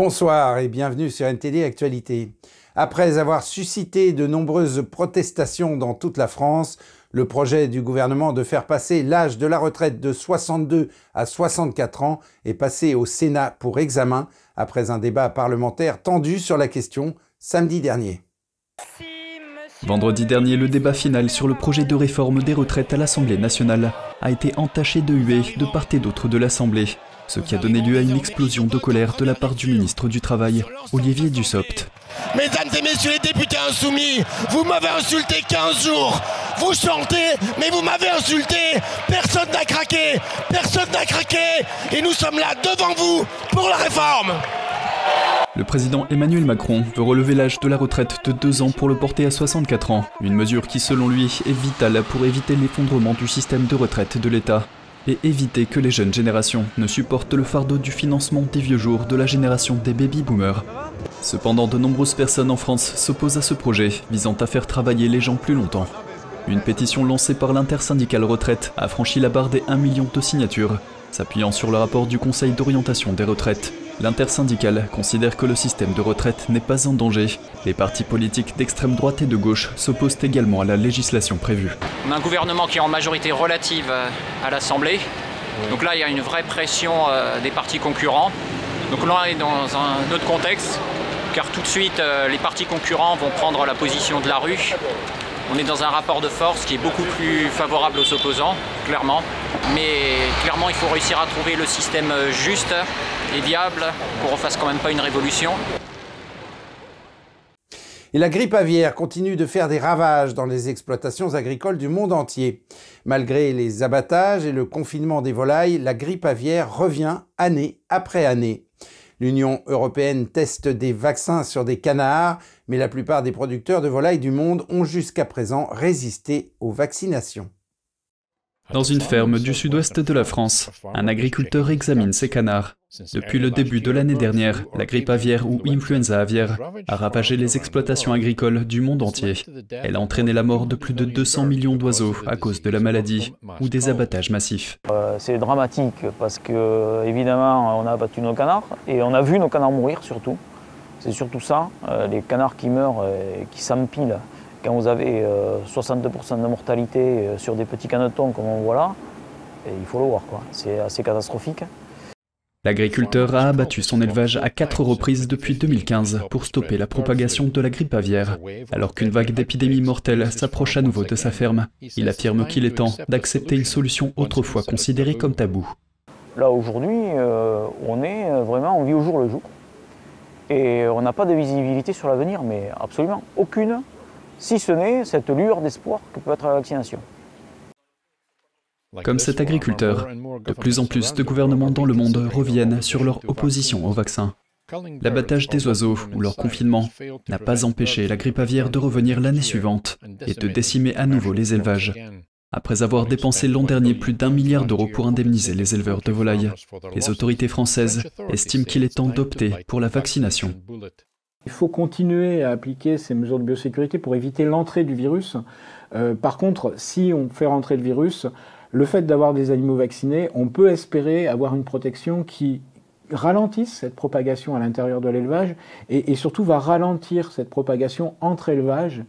Bonsoir et bienvenue sur NTD Actualité. Après avoir suscité de nombreuses protestations dans toute la France, le projet du gouvernement de faire passer l'âge de la retraite de 62 à 64 ans est passé au Sénat pour examen après un débat parlementaire tendu sur la question samedi dernier. Vendredi dernier, le débat final sur le projet de réforme des retraites à l'Assemblée nationale a été entaché de huées de part et d'autre de l'Assemblée, ce qui a donné lieu à une explosion de colère de la part du ministre du Travail, Olivier Dussopt. Mesdames et messieurs les députés insoumis, vous m'avez insulté 15 jours. Vous chantez, mais vous m'avez insulté. Personne n'a craqué. Personne n'a craqué. Et nous sommes là devant vous pour la réforme. Le président Emmanuel Macron veut relever l'âge de la retraite de 2 ans pour le porter à 64 ans, une mesure qui selon lui est vitale pour éviter l'effondrement du système de retraite de l'État et éviter que les jeunes générations ne supportent le fardeau du financement des vieux jours de la génération des baby-boomers. Cependant, de nombreuses personnes en France s'opposent à ce projet visant à faire travailler les gens plus longtemps. Une pétition lancée par l'intersyndicale retraite a franchi la barre des 1 million de signatures, s'appuyant sur le rapport du Conseil d'orientation des retraites L'intersyndicale considère que le système de retraite n'est pas en danger. Les partis politiques d'extrême droite et de gauche s'opposent également à la législation prévue. On a un gouvernement qui est en majorité relative euh, à l'Assemblée. Donc là, il y a une vraie pression euh, des partis concurrents. Donc là, on est dans un autre contexte, car tout de suite, euh, les partis concurrents vont prendre la position de la rue on est dans un rapport de force qui est beaucoup plus favorable aux opposants, clairement. Mais clairement, il faut réussir à trouver le système juste et viable pour qu'on fasse quand même pas une révolution. Et la grippe aviaire continue de faire des ravages dans les exploitations agricoles du monde entier. Malgré les abattages et le confinement des volailles, la grippe aviaire revient année après année. L'Union européenne teste des vaccins sur des canards, mais la plupart des producteurs de volailles du monde ont jusqu'à présent résisté aux vaccinations. Dans une ferme du sud-ouest de la France, un agriculteur examine ses canards. Depuis le début de l'année dernière, la grippe aviaire ou influenza aviaire a ravagé les exploitations agricoles du monde entier. Elle a entraîné la mort de plus de 200 millions d'oiseaux à cause de la maladie ou des abattages massifs. Euh, c'est dramatique parce que, évidemment, on a abattu nos canards et on a vu nos canards mourir surtout. C'est surtout ça, euh, les canards qui meurent et qui s'empilent quand vous avez 62% euh, de mortalité euh, sur des petits canetons comme on voit là, il faut le voir, c'est assez catastrophique. L'agriculteur a abattu son élevage à quatre reprises depuis 2015 pour stopper la propagation de la grippe aviaire. Alors qu'une vague d'épidémies mortelles s'approche à nouveau de sa ferme, il affirme qu'il est temps d'accepter une solution autrefois considérée comme tabou. Là aujourd'hui, euh, on est vraiment, on vit au jour le jour. Et on n'a pas de visibilité sur l'avenir, mais absolument aucune si ce n'est cette lueur d'espoir que peut être la vaccination. Comme cet agriculteur, de plus en plus de gouvernements dans le monde reviennent sur leur opposition au vaccin. L'abattage des oiseaux ou leur confinement n'a pas empêché la grippe aviaire de revenir l'année suivante et de décimer à nouveau les élevages. Après avoir dépensé l'an dernier plus d'un milliard d'euros pour indemniser les éleveurs de volailles, les autorités françaises estiment qu'il est temps d'opter pour la vaccination. Il faut continuer à appliquer ces mesures de biosécurité pour éviter l'entrée du virus. Euh, par contre, si on fait rentrer le virus, le fait d'avoir des animaux vaccinés, on peut espérer avoir une protection qui ralentisse cette propagation à l'intérieur de l'élevage et, et, surtout va ralentir cette propagation entre élevages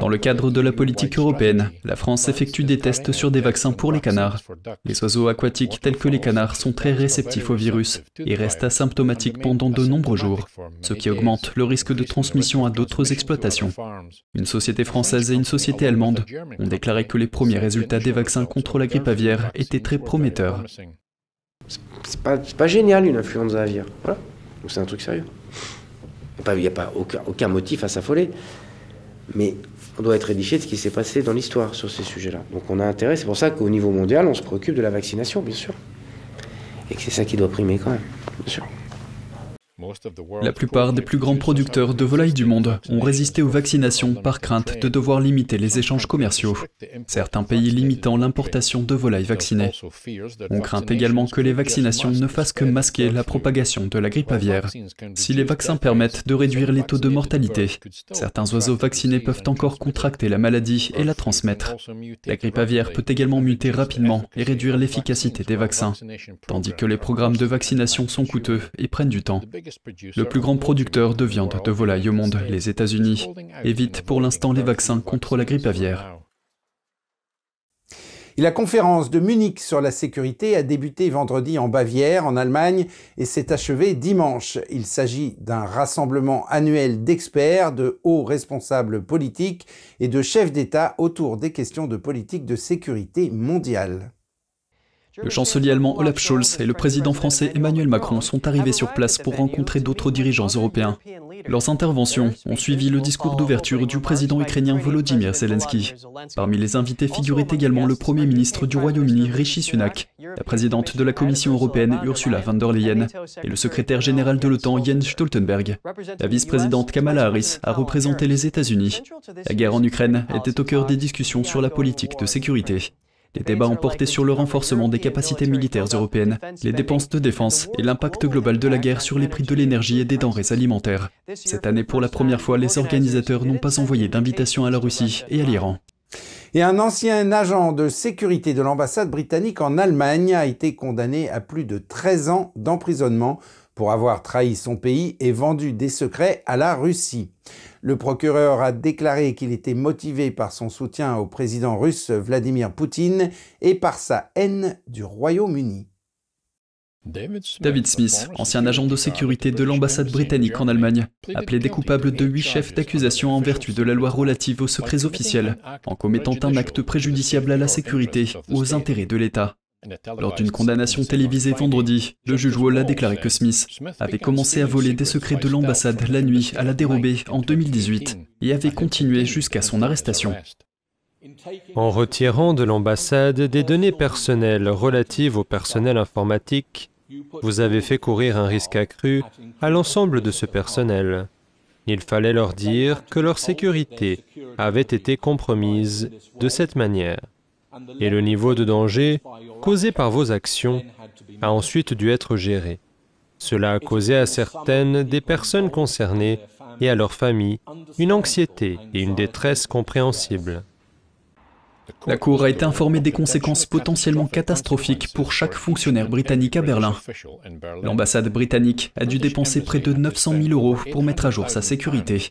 dans le cadre de la politique européenne, la France effectue des tests sur des vaccins pour les canards. Les oiseaux aquatiques tels que les canards sont très réceptifs au virus et restent asymptomatiques pendant de nombreux jours, ce qui augmente le risque de transmission à d'autres exploitations. Une société française et une société allemande ont déclaré que les premiers résultats des vaccins contre la grippe aviaire étaient très prometteurs. C'est pas, pas, génial une influenza aviaire. Voilà. c'est un truc sérieux. Il n'y a pas, aucun, aucun motif à s'affoler. Mais on doit être édifié de ce qui s'est passé dans l'histoire sur ces sujets-là. Donc on a intérêt, c'est pour ça qu'au niveau mondial, on se préoccupe de la vaccination, bien sûr. Et que c'est ça qui doit primer quand même, bien sûr. La plupart des plus grands producteurs de volailles du monde ont résisté aux vaccinations par crainte de devoir limiter les échanges commerciaux. Certains pays limitant l'importation de volailles vaccinées. On craint également que les vaccinations ne fassent que masquer la propagation de la grippe aviaire. Si les vaccins permettent de réduire les taux de mortalité, certains oiseaux vaccinés peuvent encore contracter la maladie et la transmettre. La grippe aviaire peut également muter rapidement et réduire l'efficacité des vaccins, tandis que les programmes de vaccination sont coûteux et prennent du temps. Le plus grand producteur de viande de volaille au monde, les États-Unis, évite pour l'instant les vaccins contre la grippe aviaire. la conférence de Munich sur la sécurité a débuté vendredi en Bavière, en Allemagne, et s'est achevée dimanche. Il s'agit d'un rassemblement annuel d'experts, de hauts responsables politiques et de chefs d'État autour des questions de politique de sécurité mondiale. Le chancelier allemand Olaf Scholz et le président français Emmanuel Macron sont arrivés sur place pour rencontrer d'autres dirigeants européens. Leurs interventions ont suivi le discours d'ouverture du président ukrainien Volodymyr Zelensky. Parmi les invités figurait également le Premier ministre du Royaume-Uni Rishi Sunak, la présidente de la Commission européenne Ursula von der Leyen et le secrétaire général de l'OTAN Jens Stoltenberg. La vice-présidente Kamala Harris a représenté les États-Unis. La guerre en Ukraine était au cœur des discussions sur la politique de sécurité. Les débats ont porté sur le renforcement des capacités militaires européennes, les dépenses de défense et l'impact global de la guerre sur les prix de l'énergie et des denrées alimentaires. Cette année, pour la première fois, les organisateurs n'ont pas envoyé d'invitation à la Russie et à l'Iran. Et un ancien agent de sécurité de l'ambassade britannique en Allemagne a été condamné à plus de 13 ans d'emprisonnement pour avoir trahi son pays et vendu des secrets à la Russie. Le procureur a déclaré qu'il était motivé par son soutien au président russe Vladimir Poutine et par sa haine du Royaume-Uni. David Smith, ancien agent de sécurité de l'ambassade britannique en Allemagne, a plaidé coupable de huit chefs d'accusation en vertu de la loi relative aux secrets officiels, en commettant un acte préjudiciable à la sécurité ou aux intérêts de l'État. Lors d'une condamnation télévisée vendredi, le juge Wall a déclaré que Smith avait commencé à voler des secrets de l'ambassade la nuit à la dérobée en 2018 et avait continué jusqu'à son arrestation. En retirant de l'ambassade des données personnelles relatives au personnel informatique, vous avez fait courir un risque accru à l'ensemble de ce personnel. Il fallait leur dire que leur sécurité avait été compromise de cette manière et le niveau de danger causé par vos actions a ensuite dû être géré. Cela a causé à certaines des personnes concernées et à leurs familles une anxiété et une détresse compréhensibles. La Cour a été informée des conséquences potentiellement catastrophiques pour chaque fonctionnaire britannique à Berlin. L'ambassade britannique a dû dépenser près de 900 000 euros pour mettre à jour sa sécurité.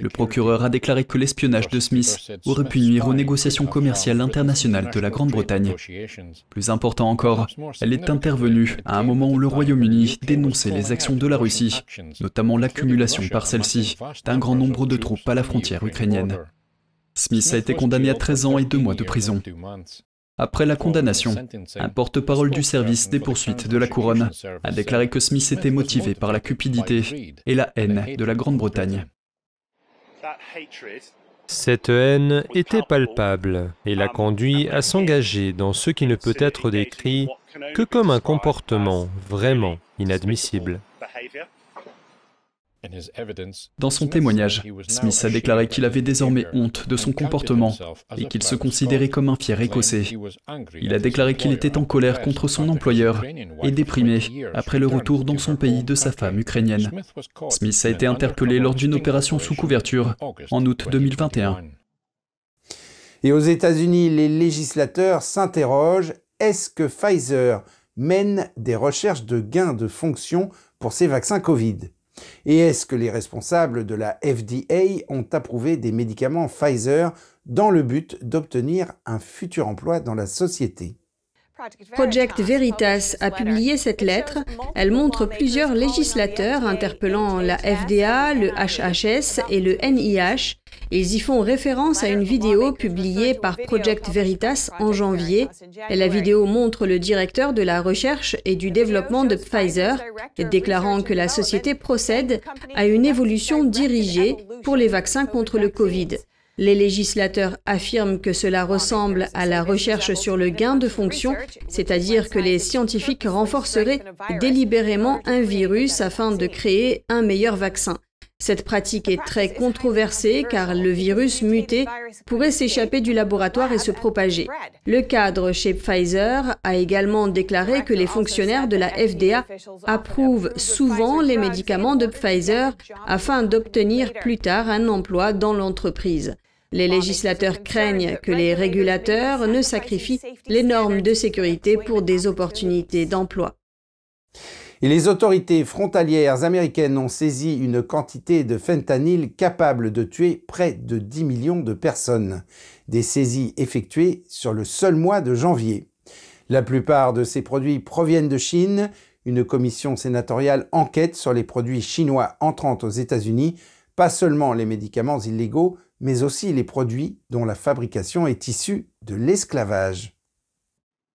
Le procureur a déclaré que l'espionnage de Smith aurait pu nuire aux négociations commerciales internationales de la Grande-Bretagne. Plus important encore, elle est intervenue à un moment où le Royaume-Uni dénonçait les actions de la Russie, notamment l'accumulation par celle-ci d'un grand nombre de troupes à la frontière ukrainienne. Smith a été condamné à 13 ans et 2 mois de prison. Après la condamnation, un porte-parole du service des poursuites de la couronne a déclaré que Smith était motivé par la cupidité et la haine de la Grande-Bretagne. Cette haine était palpable et l'a conduit à s'engager dans ce qui ne peut être décrit que comme un comportement vraiment inadmissible. Dans son témoignage, Smith a déclaré qu'il avait désormais honte de son comportement et qu'il se considérait comme un fier écossais. Il a déclaré qu'il était en colère contre son employeur et déprimé après le retour dans son pays de sa femme ukrainienne. Smith a été interpellé lors d'une opération sous couverture en août 2021. Et aux États-Unis, les législateurs s'interrogent est-ce que Pfizer mène des recherches de gains de fonction pour ses vaccins Covid? Et est-ce que les responsables de la FDA ont approuvé des médicaments Pfizer dans le but d'obtenir un futur emploi dans la société? Project Veritas a publié cette lettre. Elle montre plusieurs législateurs interpellant la FDA, le HHS et le NIH. Ils y font référence à une vidéo publiée par Project Veritas en janvier. La vidéo montre le directeur de la recherche et du développement de Pfizer déclarant que la société procède à une évolution dirigée pour les vaccins contre le Covid. Les législateurs affirment que cela ressemble à la recherche sur le gain de fonction, c'est-à-dire que les scientifiques renforceraient délibérément un virus afin de créer un meilleur vaccin. Cette pratique est très controversée car le virus muté pourrait s'échapper du laboratoire et se propager. Le cadre chez Pfizer a également déclaré que les fonctionnaires de la FDA approuvent souvent les médicaments de Pfizer afin d'obtenir plus tard un emploi dans l'entreprise. Les législateurs craignent que les régulateurs ne sacrifient les normes de sécurité pour des opportunités d'emploi. Et les autorités frontalières américaines ont saisi une quantité de fentanyl capable de tuer près de 10 millions de personnes. Des saisies effectuées sur le seul mois de janvier. La plupart de ces produits proviennent de Chine. Une commission sénatoriale enquête sur les produits chinois entrant aux États-Unis, pas seulement les médicaments illégaux, mais aussi les produits dont la fabrication est issue de l'esclavage.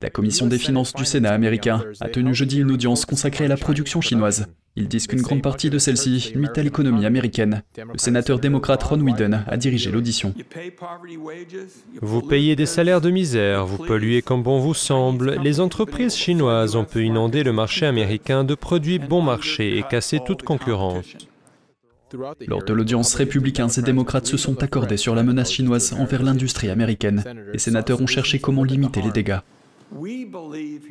La commission des finances du Sénat américain a tenu jeudi une audience consacrée à la production chinoise. Ils disent qu'une grande partie de celle-ci nuit à l'économie américaine. Le sénateur démocrate Ron Whedon a dirigé l'audition. Vous payez des salaires de misère, vous polluez comme bon vous semble. Les entreprises chinoises ont pu inonder le marché américain de produits bon marché et casser toute concurrence. Lors de l'audience, républicains et démocrates se sont accordés sur la menace chinoise envers l'industrie américaine. Les sénateurs ont cherché comment limiter les dégâts.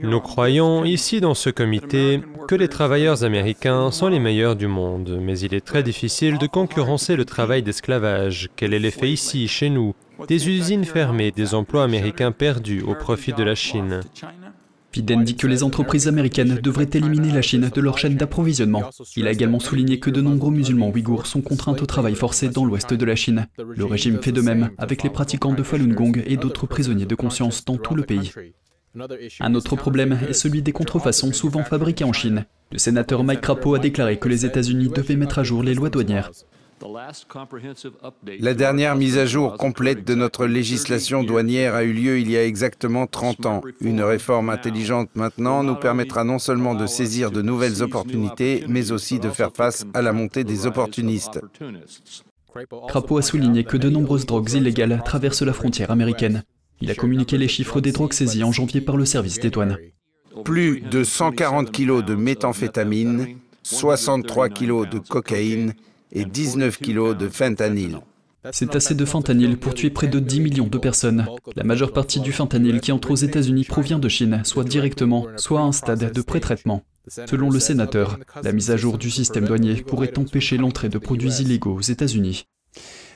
Nous croyons ici dans ce comité que les travailleurs américains sont les meilleurs du monde, mais il est très difficile de concurrencer le travail d'esclavage. Quel est l'effet ici, chez nous? Des usines fermées, des emplois américains perdus au profit de la Chine. Biden dit que les entreprises américaines devraient éliminer la Chine de leur chaîne d'approvisionnement. Il a également souligné que de nombreux musulmans ouïghours sont contraints au travail forcé dans l'ouest de la Chine. Le régime fait de même avec les pratiquants de Falun Gong et d'autres prisonniers de conscience dans tout le pays. Un autre problème est celui des contrefaçons souvent fabriquées en Chine. Le sénateur Mike Crapo a déclaré que les États-Unis devaient mettre à jour les lois douanières. La dernière mise à jour complète de notre législation douanière a eu lieu il y a exactement 30 ans. Une réforme intelligente maintenant nous permettra non seulement de saisir de nouvelles opportunités, mais aussi de faire face à la montée des opportunistes. Crapo a souligné que de nombreuses drogues illégales traversent la frontière américaine. Il a communiqué les chiffres des drogues saisies en janvier par le service des douanes. Plus de 140 kilos de méthamphétamine, 63 kilos de cocaïne et 19 kilos de fentanyl. C'est assez de fentanyl pour tuer près de 10 millions de personnes. La majeure partie du fentanyl qui entre aux États-Unis provient de Chine, soit directement, soit à un stade de pré-traitement. Selon le sénateur, la mise à jour du système douanier pourrait empêcher l'entrée de produits illégaux aux États-Unis.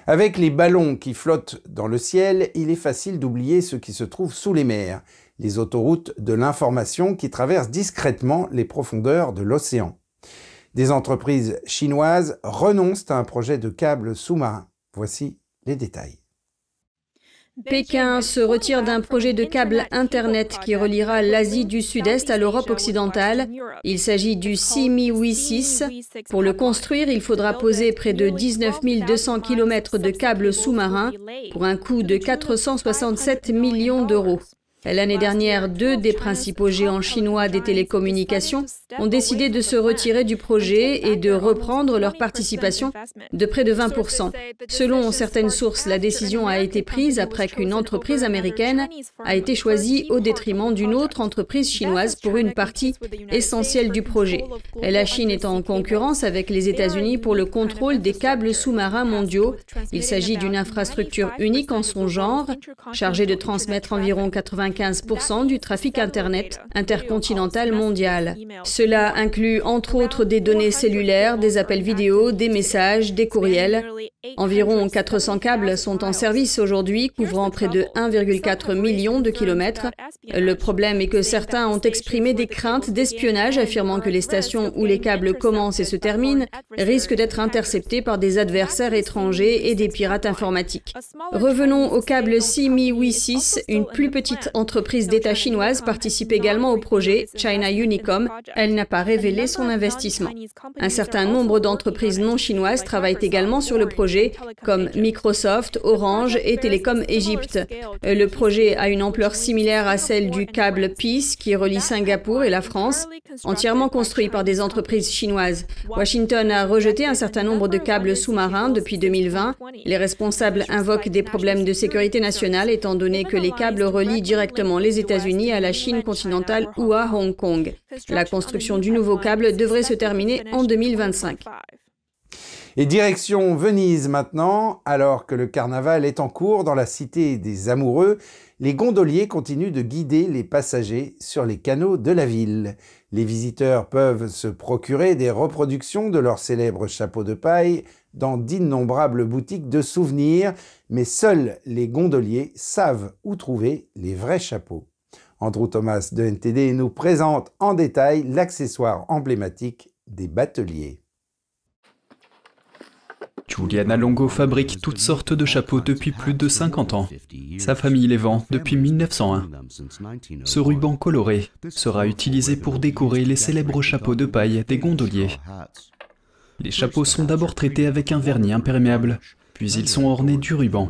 Avec les ballons qui flottent dans le ciel, il est facile d'oublier ce qui se trouve sous les mers, les autoroutes de l'information qui traversent discrètement les profondeurs de l'océan. Des entreprises chinoises renoncent à un projet de câble sous-marin. Voici les détails. Pékin se retire d'un projet de câble Internet qui reliera l'Asie du Sud-Est à l'Europe occidentale. Il s'agit du CIMI 6. Pour le construire, il faudra poser près de 19 200 km de câbles sous-marins pour un coût de 467 millions d'euros. L'année dernière, deux des principaux géants chinois des télécommunications ont décidé de se retirer du projet et de reprendre leur participation de près de 20%. Selon certaines sources, la décision a été prise après qu'une entreprise américaine a été choisie au détriment d'une autre entreprise chinoise pour une partie essentielle du projet. La Chine est en concurrence avec les États-Unis pour le contrôle des câbles sous-marins mondiaux. Il s'agit d'une infrastructure unique en son genre, chargée de transmettre environ 80 15% du trafic Internet intercontinental mondial. Cela inclut entre autres des données cellulaires, des appels vidéo, des messages, des courriels. Environ 400 câbles sont en service aujourd'hui, couvrant près de 1,4 million de kilomètres. Le problème est que certains ont exprimé des craintes d'espionnage, affirmant que les stations où les câbles commencent et se terminent risquent d'être interceptées par des adversaires étrangers et des pirates informatiques. Revenons au câble 6 une plus petite entreprise d'État chinoise participe également au projet China Unicom. Elle n'a pas révélé son investissement. Un certain nombre d'entreprises non chinoises travaillent également sur le projet, comme Microsoft, Orange et Télécom Égypte. Le projet a une ampleur similaire à celle du câble Peace qui relie Singapour et la France, entièrement construit par des entreprises chinoises. Washington a rejeté un certain nombre de câbles sous-marins depuis 2020. Les responsables invoquent des problèmes de sécurité nationale étant donné que les câbles relient directement les États-Unis à la Chine continentale ou à Hong Kong. La construction du nouveau câble devrait se terminer en 2025. Et direction Venise maintenant, alors que le carnaval est en cours dans la cité des amoureux, les gondoliers continuent de guider les passagers sur les canaux de la ville. Les visiteurs peuvent se procurer des reproductions de leurs célèbres chapeaux de paille dans d'innombrables boutiques de souvenirs, mais seuls les gondoliers savent où trouver les vrais chapeaux. Andrew Thomas de NTD nous présente en détail l'accessoire emblématique des bateliers. Giuliana Longo fabrique toutes sortes de chapeaux depuis plus de 50 ans. Sa famille les vend depuis 1901. Ce ruban coloré sera utilisé pour décorer les célèbres chapeaux de paille des gondoliers. Les chapeaux sont d'abord traités avec un vernis imperméable, puis ils sont ornés du ruban.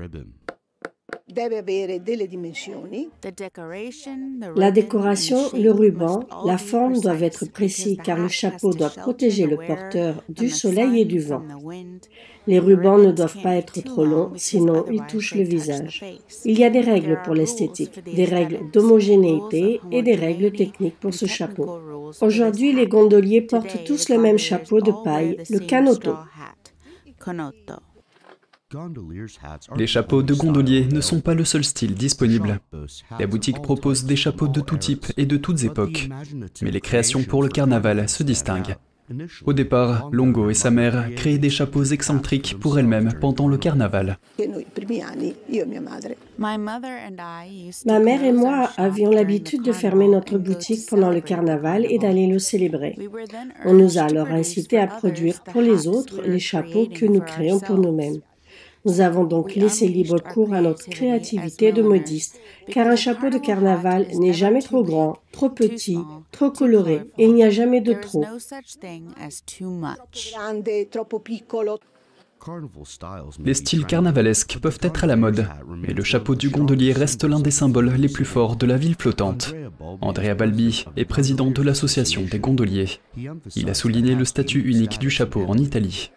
La décoration, le ruban, la forme doivent être précis car le chapeau doit protéger le porteur du soleil et du vent. Les rubans ne doivent pas être trop longs, sinon ils touchent le visage. Il y a des règles pour l'esthétique, des règles d'homogénéité et des règles techniques pour ce chapeau. Aujourd'hui, les gondoliers portent tous le même chapeau de paille, le canoto. Les chapeaux de gondolier ne sont pas le seul style disponible. La boutique propose des chapeaux de tout type et de toutes époques, mais les créations pour le carnaval se distinguent. Au départ, Longo et sa mère créaient des chapeaux excentriques pour elles-mêmes pendant le carnaval. Ma mère et moi avions l'habitude de fermer notre boutique pendant le carnaval et d'aller le célébrer. On nous a alors incité à produire pour les autres les chapeaux que nous créons pour nous-mêmes. Nous avons donc laissé libre cours à notre créativité de modiste, car un chapeau de carnaval n'est jamais trop grand, trop petit, trop coloré, et il n'y a jamais de trop. Les styles carnavalesques peuvent être à la mode, mais le chapeau du gondolier reste l'un des symboles les plus forts de la ville flottante. Andrea Balbi est président de l'association des gondoliers. Il a souligné le statut unique du chapeau en Italie.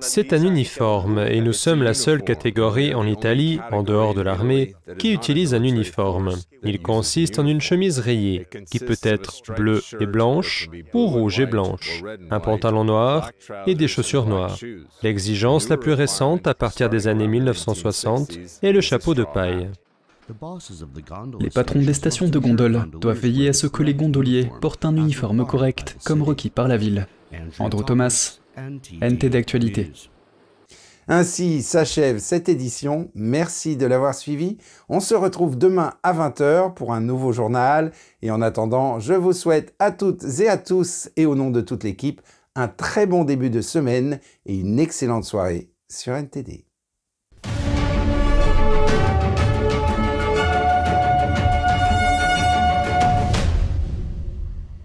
C'est un uniforme et nous sommes la seule catégorie en Italie, en dehors de l'armée, qui utilise un uniforme. Il consiste en une chemise rayée, qui peut être bleue et blanche ou rouge et blanche, un pantalon noir et des chaussures noires. L'exigence la plus récente, à partir des années 1960, est le chapeau de paille. Les patrons des stations de gondole doivent veiller à ce que les gondoliers portent un uniforme correct, comme requis par la ville. Andrew Thomas, NT d'actualité. Ainsi s'achève cette édition. Merci de l'avoir suivi. On se retrouve demain à 20h pour un nouveau journal. Et en attendant, je vous souhaite à toutes et à tous, et au nom de toute l'équipe, un très bon début de semaine et une excellente soirée sur NTD.